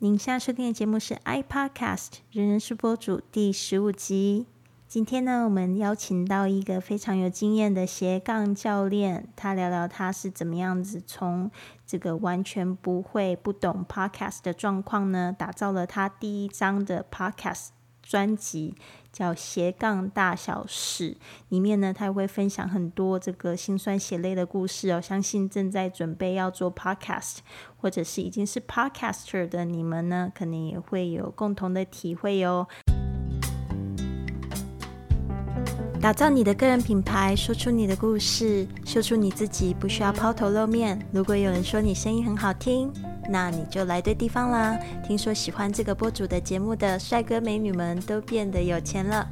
您现在收听的节目是 iPodcast 人人是播主第十五集。今天呢，我们邀请到一个非常有经验的斜杠教练，他聊聊他是怎么样子从这个完全不会、不懂 Podcast 的状况呢，打造了他第一张的 Podcast 专辑，叫《斜杠大小事》。里面呢，他也会分享很多这个辛酸血泪的故事哦。相信正在准备要做 Podcast，或者是已经是 Podcaster 的你们呢，可能也会有共同的体会哦。打造你的个人品牌，说出你的故事，秀出你自己，不需要抛头露面。如果有人说你声音很好听，那你就来对地方啦。听说喜欢这个播主的节目的帅哥美女们都变得有钱了。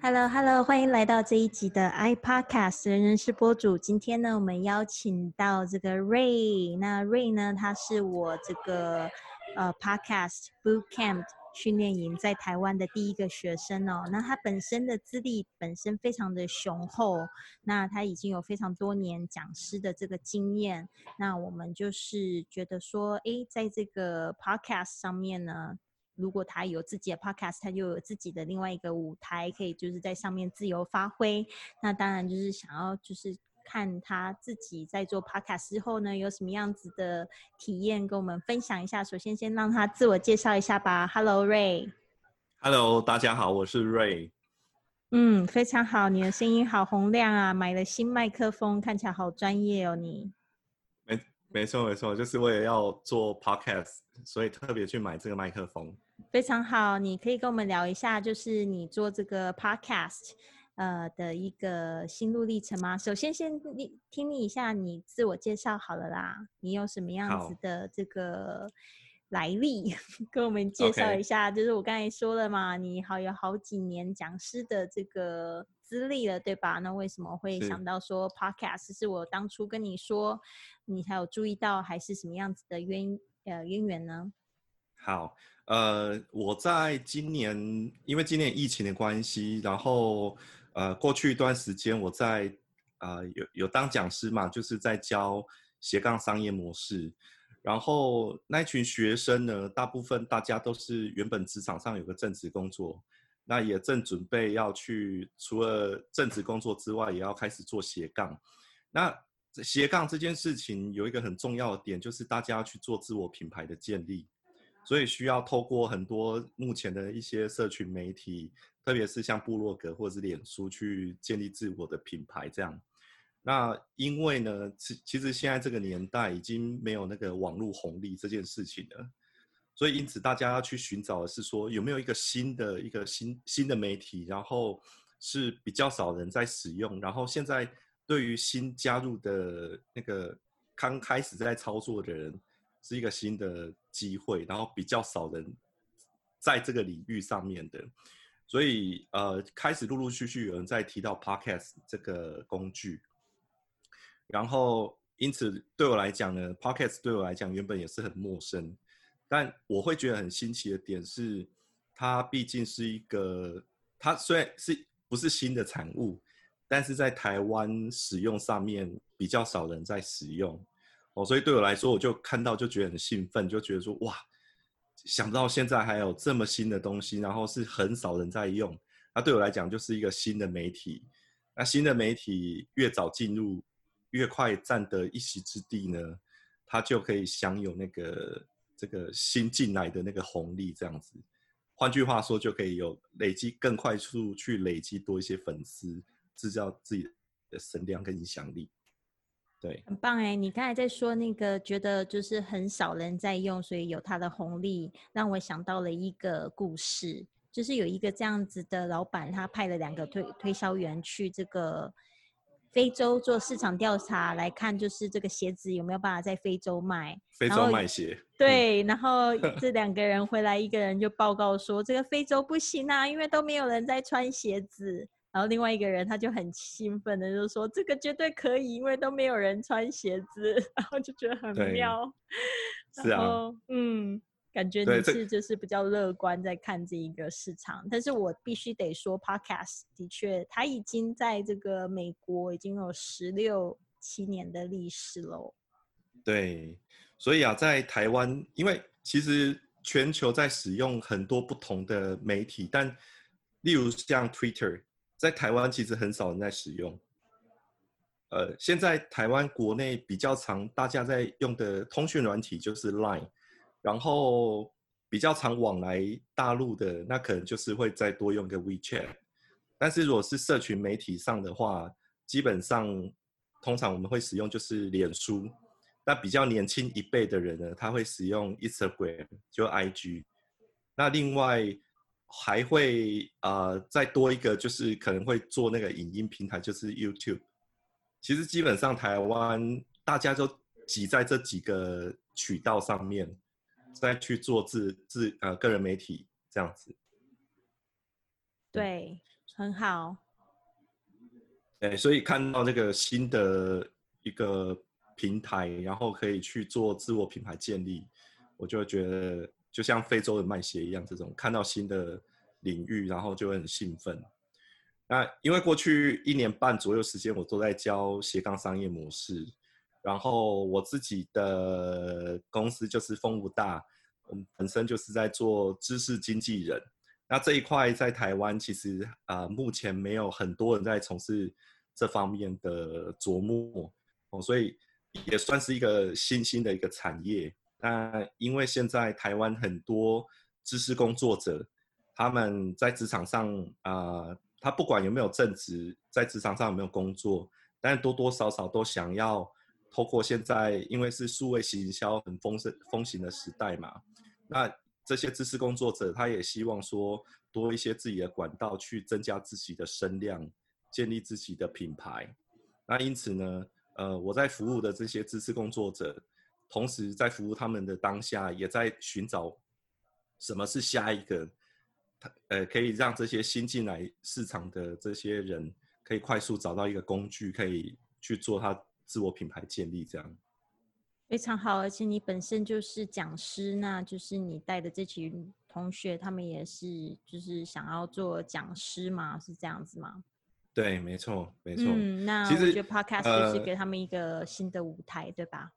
Hello，Hello，欢迎来到这一集的 iPodcast 人人是播主。今天呢，我们邀请到这个 Ray。那 Ray 呢，他是我这个呃 Podcast Bootcamp 训练营在台湾的第一个学生哦。那他本身的资历本身非常的雄厚，那他已经有非常多年讲师的这个经验。那我们就是觉得说，诶，在这个 Podcast 上面呢。如果他有自己的 podcast，他就有自己的另外一个舞台，可以就是在上面自由发挥。那当然就是想要就是看他自己在做 podcast 之后呢，有什么样子的体验，跟我们分享一下。首先先让他自我介绍一下吧。Hello Ray。Hello，大家好，我是 Ray。嗯，非常好，你的声音好洪亮啊！买了新麦克风，看起来好专业哦，你。没没错没错，就是为了要做 podcast，所以特别去买这个麦克风。非常好，你可以跟我们聊一下，就是你做这个 podcast，呃的一个心路历程吗？首先，先听听你一下你自我介绍好了啦，你有什么样子的这个来历，跟我们介绍一下。就是我刚才说了嘛，你好有好几年讲师的这个资历了，对吧？那为什么会想到说 podcast？是我当初跟你说，你才有注意到，还是什么样子的渊呃渊源呢？好。呃，我在今年，因为今年疫情的关系，然后呃，过去一段时间我在啊有有当讲师嘛，就是在教斜杠商业模式。然后那群学生呢，大部分大家都是原本职场上有个正职工作，那也正准备要去除了正职工作之外，也要开始做斜杠。那斜杠这件事情有一个很重要的点，就是大家要去做自我品牌的建立。所以需要透过很多目前的一些社群媒体，特别是像部落格或者是脸书去建立自我的品牌。这样，那因为呢，其其实现在这个年代已经没有那个网络红利这件事情了，所以因此大家要去寻找的是说有没有一个新的一个新新的媒体，然后是比较少人在使用，然后现在对于新加入的那个刚开始在操作的人。是一个新的机会，然后比较少人在这个领域上面的，所以呃，开始陆陆续续有人在提到 podcast 这个工具，然后因此对我来讲呢，podcast 对我来讲原本也是很陌生，但我会觉得很新奇的点是，它毕竟是一个，它虽然是不是新的产物，但是在台湾使用上面比较少人在使用。哦，所以对我来说，我就看到就觉得很兴奋，就觉得说哇，想不到现在还有这么新的东西，然后是很少人在用。那对我来讲，就是一个新的媒体。那新的媒体越早进入，越快占得一席之地呢，它就可以享有那个这个新进来的那个红利，这样子。换句话说，就可以有累积更快速去累积多一些粉丝，制造自己的声量跟影响力。对，很棒哎！你刚才在说那个，觉得就是很少人在用，所以有它的红利，让我想到了一个故事，就是有一个这样子的老板，他派了两个推推销员去这个非洲做市场调查，来看就是这个鞋子有没有办法在非洲卖。非洲卖鞋。对，然后这两个人回来，一个人就报告说，这个非洲不行啊，因为都没有人在穿鞋子。然后另外一个人他就很兴奋的就说：“这个绝对可以，因为都没有人穿鞋子。”然后就觉得很妙。是啊，嗯，感觉你是就是比较乐观在看这一个市场，但是我必须得说，Podcast 的确，它已经在这个美国已经有十六七年的历史喽。对，所以啊，在台湾，因为其实全球在使用很多不同的媒体，但例如像 Twitter，在台湾其实很少人在使用。呃，现在台湾国内比较常大家在用的通讯软体就是 Line。然后比较常往来大陆的，那可能就是会再多用个 WeChat。但是如果是社群媒体上的话，基本上通常我们会使用就是脸书。那比较年轻一辈的人呢，他会使用 Instagram，就 IG。那另外还会呃再多一个，就是可能会做那个影音平台，就是 YouTube。其实基本上台湾大家都挤在这几个渠道上面。再去做自自呃个人媒体这样子，对，很好。哎，所以看到那个新的一个平台，然后可以去做自我品牌建立，我就觉得就像非洲的卖鞋一样，这种看到新的领域，然后就会很兴奋。那因为过去一年半左右时间，我都在教斜杠商业模式。然后我自己的公司就是风不大，我们本身就是在做知识经纪人。那这一块在台湾其实啊，目前没有很多人在从事这方面的琢磨哦，所以也算是一个新兴的一个产业。那因为现在台湾很多知识工作者，他们在职场上啊，他不管有没有正职，在职场上有没有工作，但多多少少都想要。透过现在，因为是数位行销很风盛风行的时代嘛，那这些知识工作者他也希望说多一些自己的管道去增加自己的声量，建立自己的品牌。那因此呢，呃，我在服务的这些知识工作者，同时在服务他们的当下，也在寻找什么是下一个，他呃，可以让这些新进来市场的这些人可以快速找到一个工具，可以去做他。自我品牌建立这样非常好，而且你本身就是讲师，那就是你带的这群同学，他们也是就是想要做讲师嘛，是这样子吗？对，没错，没错。嗯，那我觉得 podcast 就是给他们一个新的舞台，对吧？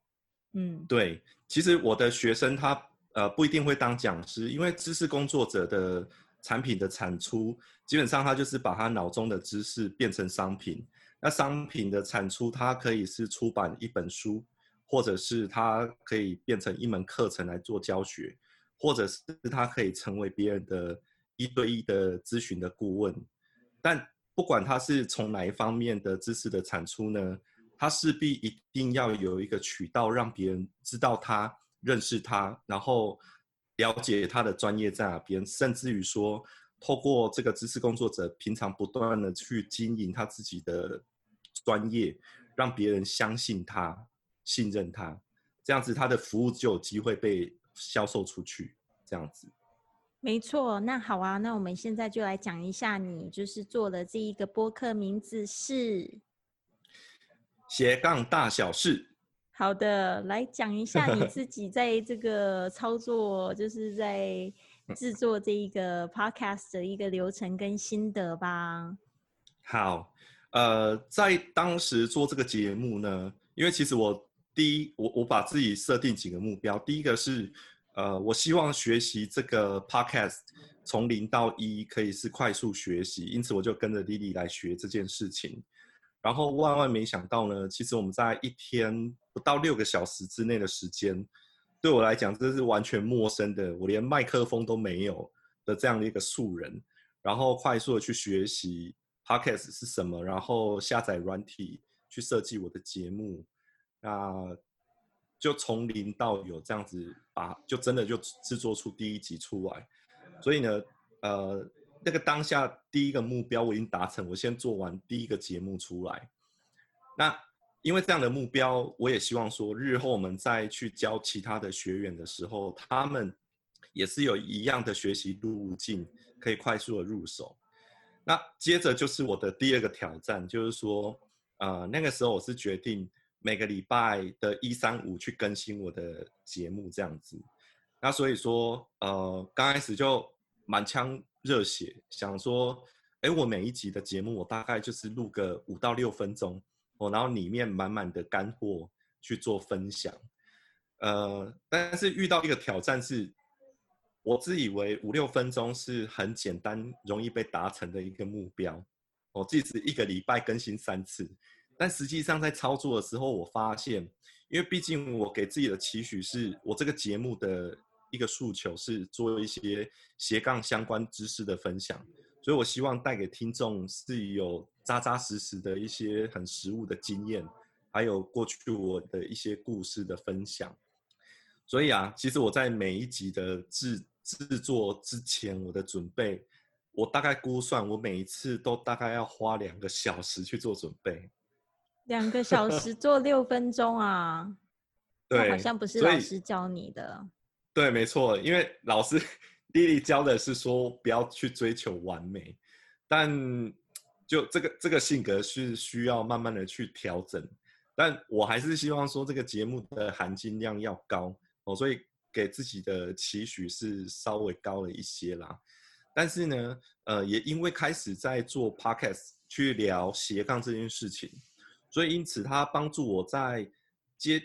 嗯，对。其实我的学生他呃不一定会当讲师，因为知识工作者的产品的产出，基本上他就是把他脑中的知识变成商品。那商品的产出，它可以是出版一本书，或者是它可以变成一门课程来做教学，或者是它可以成为别人的一对一的咨询的顾问。但不管它是从哪一方面的知识的产出呢，他势必一定要有一个渠道让别人知道他、认识他，然后了解他的专业在哪边，甚至于说，透过这个知识工作者平常不断的去经营他自己的。专业，让别人相信他、信任他，这样子他的服务就有机会被销售出去。这样子，没错。那好啊，那我们现在就来讲一下，你就是做的这一个播客名字是斜杠大小事。好的，来讲一下你自己在这个操作，就是在制作这一个 podcast 的一个流程跟心得吧。好。呃，在当时做这个节目呢，因为其实我第一，我我把自己设定几个目标。第一个是，呃，我希望学习这个 podcast 从零到一可以是快速学习，因此我就跟着丽丽来学这件事情。然后万万没想到呢，其实我们在一天不到六个小时之内的时间，对我来讲这是完全陌生的，我连麦克风都没有的这样的一个素人，然后快速的去学习。Podcast 是什么？然后下载软体去设计我的节目，那就从零到有这样子，把就真的就制作出第一集出来。所以呢，呃，那个当下第一个目标我已经达成，我先做完第一个节目出来。那因为这样的目标，我也希望说，日后我们再去教其他的学员的时候，他们也是有一样的学习路径，可以快速的入手。那接着就是我的第二个挑战，就是说，呃，那个时候我是决定每个礼拜的一三五去更新我的节目这样子。那所以说，呃，刚开始就满腔热血，想说，哎，我每一集的节目，我大概就是录个五到六分钟，哦，然后里面满满的干货去做分享。呃，但是遇到一个挑战是，我自以为五六分钟是很简单、容易被达成的一个目标，哦，即使一个礼拜更新三次，但实际上在操作的时候，我发现，因为毕竟我给自己的期许是我这个节目的。一个诉求是做一些斜杠相关知识的分享，所以我希望带给听众是有扎扎实实的一些很实务的经验，还有过去我的一些故事的分享。所以啊，其实我在每一集的制制作之前，我的准备，我大概估算，我每一次都大概要花两个小时去做准备。两个小时做六分钟啊？对，好像不是老师教你的。对，没错，因为老师 丽丽教的是说不要去追求完美，但就这个这个性格是需要慢慢的去调整，但我还是希望说这个节目的含金量要高哦，所以给自己的期许是稍微高了一些啦。但是呢，呃，也因为开始在做 podcast 去聊斜杠这件事情，所以因此它帮助我在接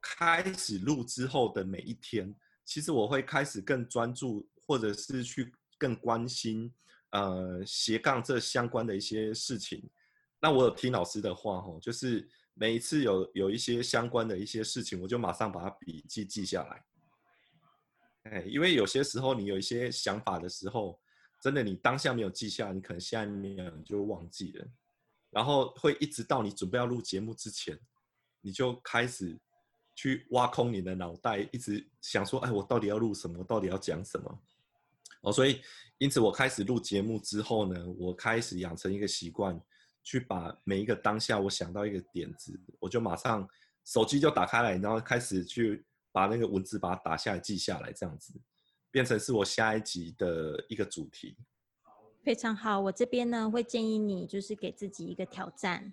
开始录之后的每一天。其实我会开始更专注，或者是去更关心，呃，斜杠这相关的一些事情。那我有听老师的话，吼，就是每一次有有一些相关的一些事情，我就马上把它笔记记下来。哎，因为有些时候你有一些想法的时候，真的你当下没有记下，你可能下面就忘记了，然后会一直到你准备要录节目之前，你就开始。去挖空你的脑袋，一直想说，哎，我到底要录什么？到底要讲什么？哦，所以因此我开始录节目之后呢，我开始养成一个习惯，去把每一个当下我想到一个点子，我就马上手机就打开来，然后开始去把那个文字把它打下来记下来，这样子变成是我下一集的一个主题。非常好，我这边呢会建议你就是给自己一个挑战。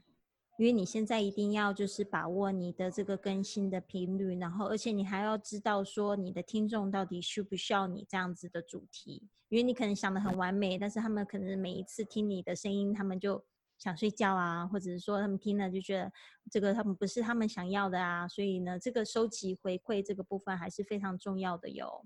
因为你现在一定要就是把握你的这个更新的频率，然后而且你还要知道说你的听众到底需不需要你这样子的主题，因为你可能想的很完美，但是他们可能每一次听你的声音，他们就想睡觉啊，或者是说他们听了就觉得这个他们不是他们想要的啊，所以呢，这个收集回馈这个部分还是非常重要的哟。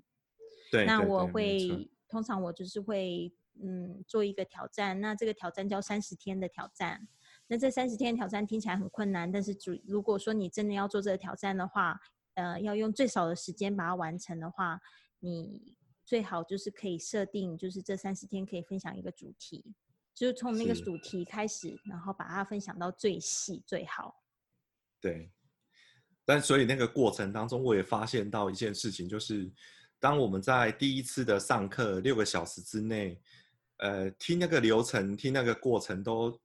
对，那我会通常我就是会嗯做一个挑战，那这个挑战叫三十天的挑战。那这三十天挑战听起来很困难，但是主如果说你真的要做这个挑战的话，呃，要用最少的时间把它完成的话，你最好就是可以设定，就是这三十天可以分享一个主题，就是从那个主题开始，然后把它分享到最细最好。对，但所以那个过程当中，我也发现到一件事情，就是当我们在第一次的上课六个小时之内，呃，听那个流程，听那个过程都。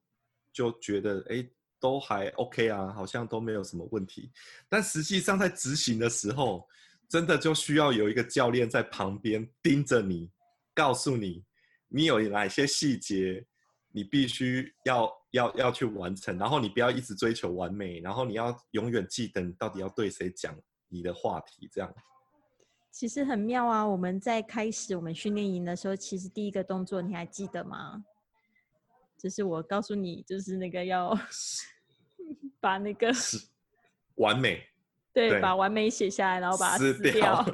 就觉得哎，都还 OK 啊，好像都没有什么问题。但实际上在执行的时候，真的就需要有一个教练在旁边盯着你，告诉你你有哪些细节，你必须要要要去完成。然后你不要一直追求完美，然后你要永远记得你到底要对谁讲你的话题。这样其实很妙啊！我们在开始我们训练营的时候，其实第一个动作你还记得吗？就是我告诉你，就是那个要 把那个完美，对，把完美写下来，然后把它撕掉。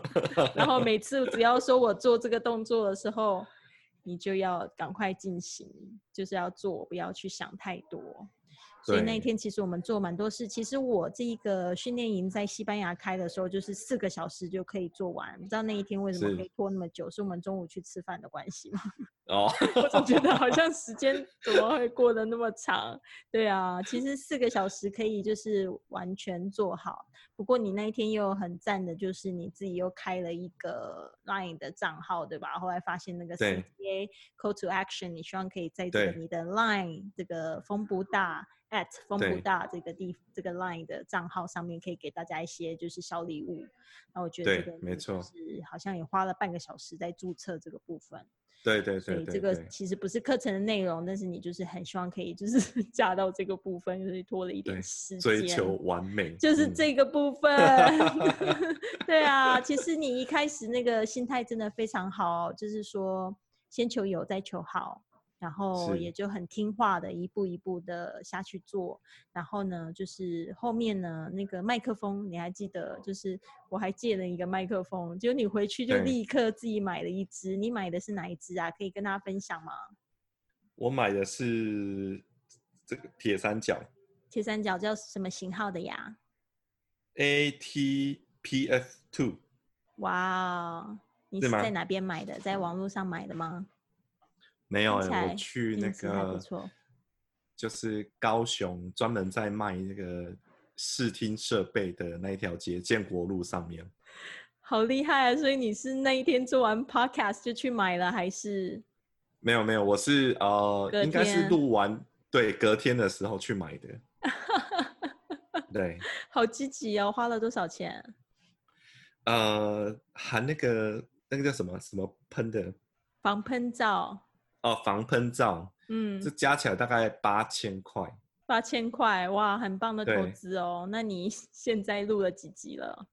然后 每次只要说我做这个动作的时候，你就要赶快进行，就是要做，不要去想太多。所以那一天其实我们做蛮多事。其实我这一个训练营在西班牙开的时候，就是四个小时就可以做完。你知道那一天为什么可以拖那么久？是我们中午去吃饭的关系吗？哦，我总觉得好像时间 怎么会过得那么长？对啊，其实四个小时可以就是完全做好。不过你那一天又很赞的，就是你自己又开了一个 Line 的账号，对吧？后来发现那个 CTA Call to Action，你希望可以在这个你的 Line 这个风不大。At 风不大这个地这个 line 的账号上面可以给大家一些就是小礼物，那我觉得这个没错。是好像也花了半个小时在注册这个部分，对对所对对，以这个其实不是课程的内容，但是你就是很希望可以就是 加到这个部分，就是拖了一点时间。追求完美，就是嗯。这个部分，对啊，其实你一开始那个心态真的非常好，就是说先求有再求好，然后也就很听话的一步一步的下去做，然后呢，就是后面呢那个麦克风你还记得，就是我还借了一个麦克风，结果你回去就立刻自己买了一支，你买的是哪一支啊？可以跟大家分享吗？我买的是这个铁三角铁三角叫什么型号的呀？ATPF Two，哇哦，你是在哪边买的？在网络上买的吗？没有我去那个就是高雄专门在卖那个视听设备的那一条街，建国路上面。好厉害啊！所以你是那一天做完 podcast 就去买了，还是没有没有，我是呃，隔应该是天录完对隔天的时候去买的。对，好积极哦？花了多少钱？呃，含那个那个叫什么什么喷的防喷罩，哦，防喷罩，嗯这，加起来大概八千块。八千块，哇，很棒的投对资哦。那你 现在录了几集了？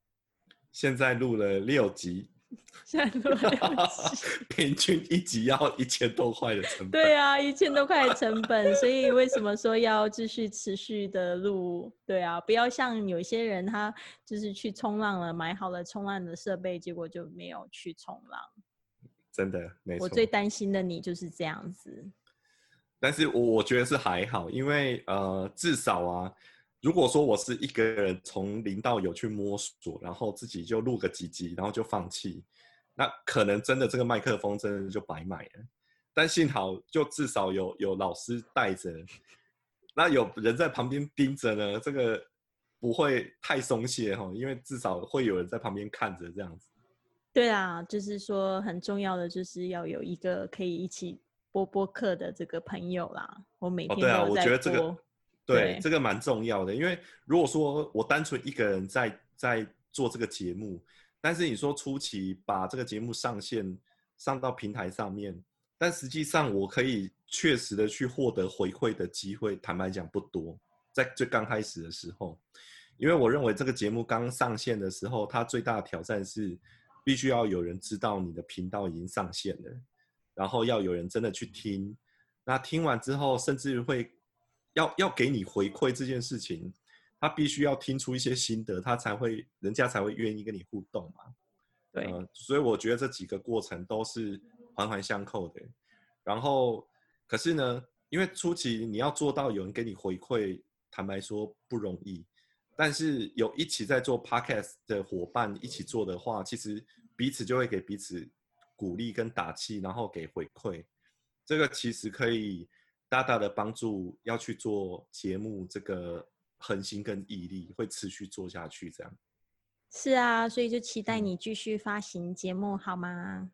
现在录了六集，现在录了六集。平均一集要一千多块的成本。对啊，一千多块的成本，所以为什么说要继续持续的录？对啊，不要像有些人他就是去冲浪了，买好了冲浪的设备，结果就没有去冲浪。真的没错。我最担心的你就是这样子。但是我我觉得是还好，因为呃，至少啊，如果说我是一个人从零到有去摸索，然后自己就录个几集，然后就放弃，那可能真的这个麦克风真的就白买了。但幸好就至少有有老师带着，那有人在旁边盯着呢，这个不会太松懈哈，因为至少会有人在旁边看着这样子。对啊，就是说很重要的就是要有一个可以一起播播客的这个朋友啦。我每哦，对啊，我天都在觉得这个播对对这个蛮重要的，因为如果说我单纯一个人在在做这个节目，但是你说初期把这个节目上线上到平台上面，但实际上我可以确实的去获得回馈的机会，坦白讲不多，在最刚开始的时候，因为我认为这个节目刚上线的时候，它最大的挑战是必须要有人知道你的频道已经上线了，然后要有人真的去听，那听完之后，甚至会要要给你回馈这件事情，他必须要听出一些心得，他才会人家才会愿意跟你互动嘛。对，呃，所以我觉得这几个过程都是环环相扣的。然后，可是呢，因为初期你要做到有人给你回馈，坦白说不容易。但是有一起在做 podcast 的伙伴一起做的话，其实彼此就会给彼此鼓励跟打气，然后给回馈。这个其实可以大大的帮助要去做节目这个恒心跟毅力，会持续做下去这样。是啊，所以就期待嗯你继续发行节目好吗？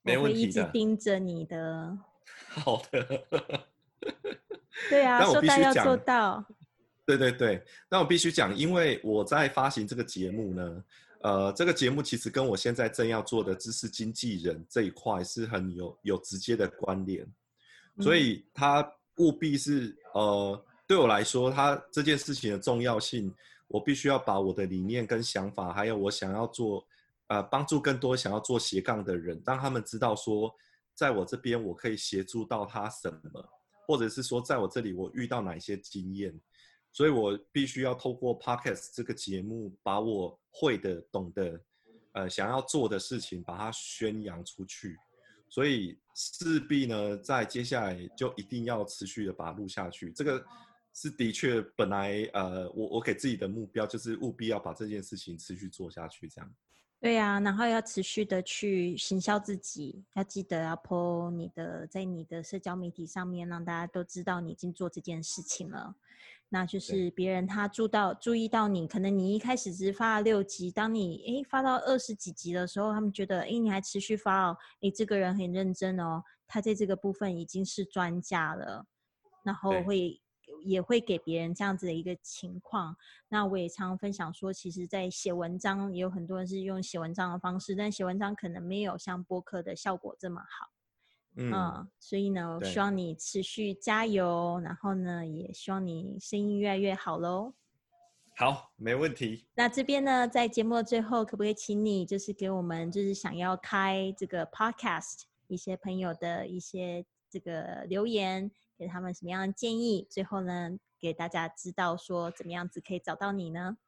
没我会一直盯着你的。好的。对啊，说到要做到。对对对，那我必须讲，因为我在发行这个节目呢，呃，这个节目其实跟我现在正要做的知识经纪人这一块是很有有直接的关联，所嗯以它务必是呃，对我来说，它这件事情的重要性，我必须要把我的理念跟想法，还有我想要做呃帮助更多想要做斜杠的人，让他们知道说，在我这边我可以协助到他什么，或者是说在我这里我遇到哪些经验。所以我必须要透过 podcast 这个节目，把我会的、懂得，呃，想要做的事情，把它宣扬出去。所以势必呢，在接下来就一定要持续的把它录下去。这个是的确本来呃，我我给自己的目标就是务必要把这件事情持续做下去，这样。对啊，然后要持续的去行销自己，要记得要 po 你的在你的社交媒体上面，让大家都知道你已经做这件事情了。那就是别人他注到注意到你，可能你一开始只是发了六集，当你诶发到二十几集的时候，他们觉得诶你还持续发哦，诶这个人很认真哦，他在这个部分已经是专家了，然后对。会也会给别人这样子的一个情况。那我也常常分享说，其实，在写文章也有很多人是用写文章的方式，但写文章可能没有像播客的效果这么好。嗯，所以呢，我希望你持续加油，然后呢，也希望你声音越来越好喽。好，没问题。那这边呢，在节目的最后，可不可以请你就是给我们就是想要开这个 podcast 一些朋友的一些这个留言，给他们什么样的建议？最后呢，给大家知道说怎么样子可以找到你呢？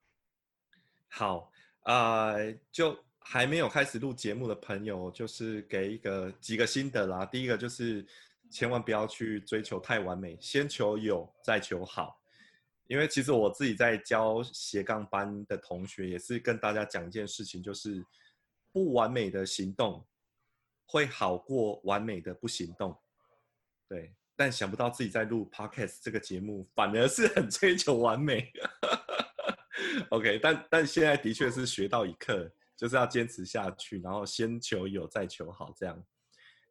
好，呃，就还没有开始录节目的朋友，就是给一个几个心得啦。第一个就是千万不要去追求太完美，先求有，再求好。因为其实我自己在教斜杠班的同学，也是跟大家讲一件事情，就是不完美的行动会好过完美的不行动。对，但想不到自己在录 podcast 这个节目，反而是很追求完美。OK，但但现在的确是学到一课，就是要坚持下去，然后先求有，再求好这样。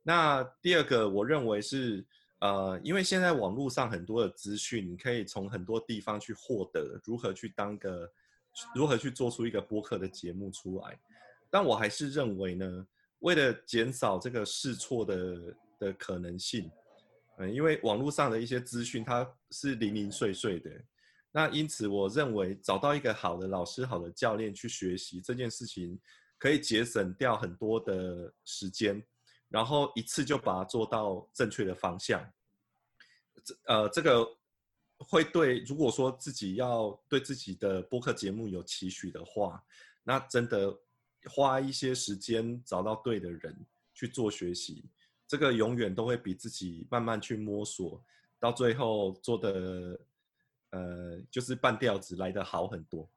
那第二个，我认为是。呃，因为现在网络上很多的资讯，你可以从很多地方去获得如何去当个，如何去做出一个播客的节目出来。但我还是认为呢，为了减少这个试错的的可能性，嗯，因为网络上的一些资讯它是零零碎碎的，那因此我认为找到一个好的老师、好的教练去学习这件事情，可以节省掉很多的时间。然后一次就把它做到正确的方向，这呃这个会对如果说自己要对自己的播客节目有期许的话，那真的花一些时间找到对的人去做学习，这个永远都会比自己慢慢去摸索，到最后做的呃就是半吊子来的好很多。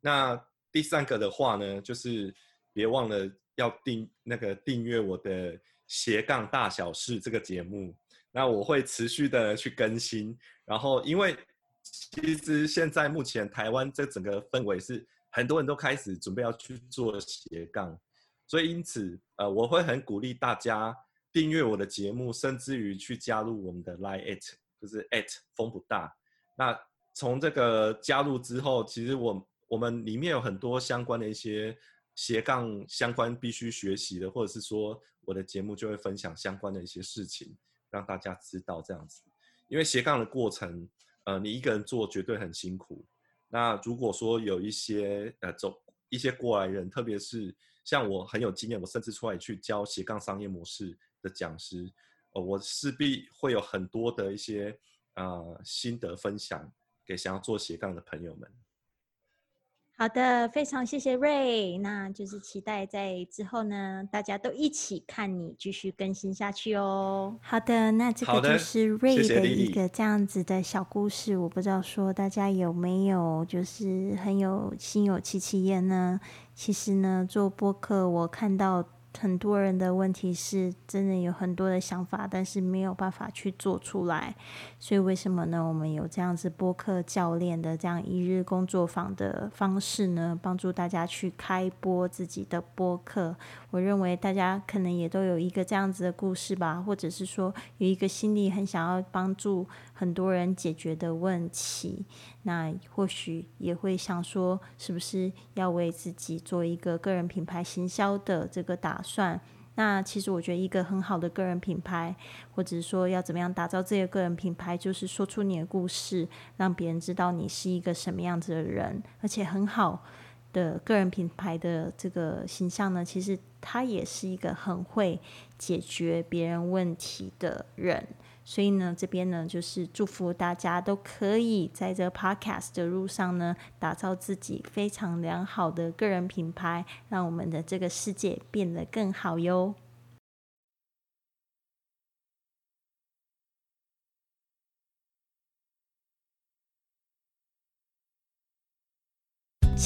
那第三个的话呢，就是别忘了。要订那个订阅我的斜杠大小事这个节目，那我会持续的去更新。然后，因为其实现在目前台湾这整个氛围是很多人都开始准备要去做斜杠，所以因此呃，我会很鼓励大家订阅我的节目，甚至于去加入我们的 Line at，就是 at 风不大。那从这个加入之后，其实我我们里面有很多相关的一些。斜杠相关必须学习的，或者是说我的节目就会分享相关的一些事情，让大家知道这样子。因为斜杠的过程，呃，你一个人做绝对很辛苦。那如果说有一些呃走一些过来人，特别是像我很有经验，我甚至出来去教斜杠商业模式的讲师，呃，我势必会有很多的一些呃心得分享给想要做斜杠的朋友们。好的，非常谢谢瑞，那就是期待在之后呢，大家都一起看你继续更新下去哦。好的，那这个就是瑞的一个这样子的小故事，我不知道说大家有没有就是很有心有戚戚焉呢？其实呢，做播客我看到。很多人的问题是真的有很多的想法，但是没有办法去做出来。所以为什么呢？我们有这样子播客教练的这样一日工作坊的方式呢？帮助大家去开播自己的播客。我认为大家可能也都有一个这样子的故事吧，或者是说有一个心里很想要帮助很多人解决的问题。那或许也会想说，是不是要为自己做一个个人品牌行销的这个打算？那其实我觉得一个很好的个人品牌，或者说要怎么样打造这个个人品牌，就是说出你的故事，让别人知道你是一个什么样子的人，而且很好的个人品牌的这个形象呢，其实他也是一个很会解决别人问题的人。所以呢，这边呢就是祝福大家都可以在这 podcast 的路上呢，打造自己非常良好的个人品牌，让我们的这个世界变得更好哟。